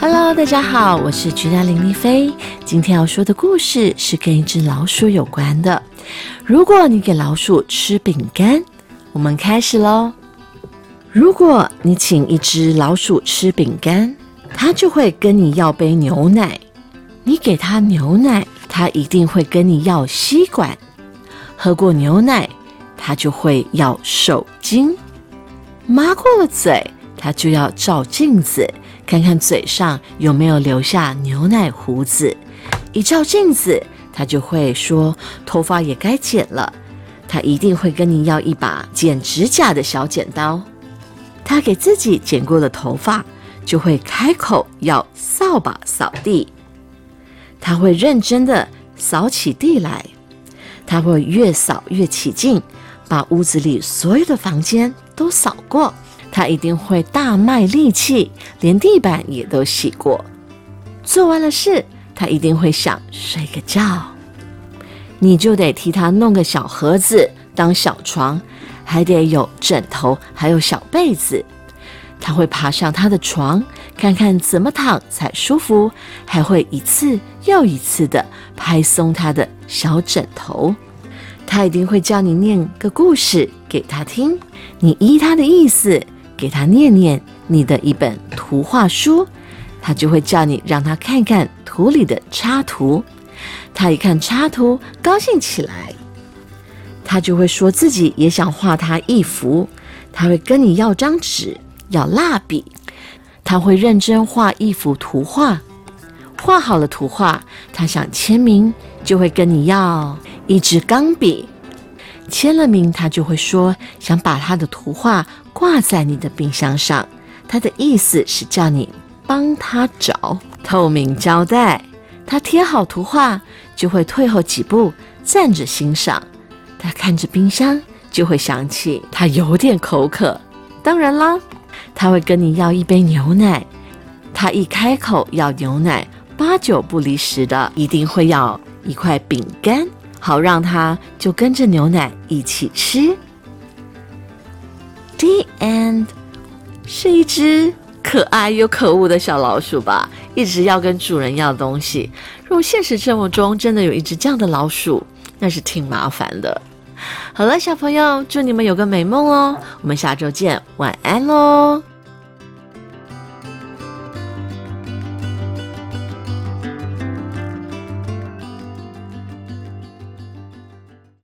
Hello，大家好，我是菊大林丽菲。今天要说的故事是跟一只老鼠有关的。如果你给老鼠吃饼干，我们开始喽。如果你请一只老鼠吃饼干，它就会跟你要杯牛奶。你给它牛奶，它一定会跟你要吸管。喝过牛奶，它就会要手巾。抹过了嘴，它就要照镜子。看看嘴上有没有留下牛奶胡子，一照镜子，他就会说头发也该剪了。他一定会跟你要一把剪指甲的小剪刀。他给自己剪过的头发，就会开口要扫把扫地。他会认真的扫起地来，他会越扫越起劲，把屋子里所有的房间都扫过。他一定会大卖力气，连地板也都洗过。做完了事，他一定会想睡个觉。你就得替他弄个小盒子当小床，还得有枕头，还有小被子。他会爬上他的床，看看怎么躺才舒服，还会一次又一次的拍松他的小枕头。他一定会叫你念个故事给他听，你依他的意思。给他念念你的一本图画书，他就会叫你让他看看图里的插图。他一看插图，高兴起来，他就会说自己也想画他一幅。他会跟你要张纸，要蜡笔，他会认真画一幅图画。画好了图画，他想签名，就会跟你要一支钢笔。签了名，他就会说想把他的图画挂在你的冰箱上。他的意思是叫你帮他找透明胶带。他贴好图画，就会退后几步站着欣赏。他看着冰箱，就会想起他有点口渴。当然啦，他会跟你要一杯牛奶。他一开口要牛奶，八九不离十的一定会要一块饼干。好让他就跟着牛奶一起吃。The end，是一只可爱又可恶的小老鼠吧？一直要跟主人要东西。如果现实生活中真的有一只这样的老鼠，那是挺麻烦的。好了，小朋友，祝你们有个美梦哦！我们下周见，晚安喽。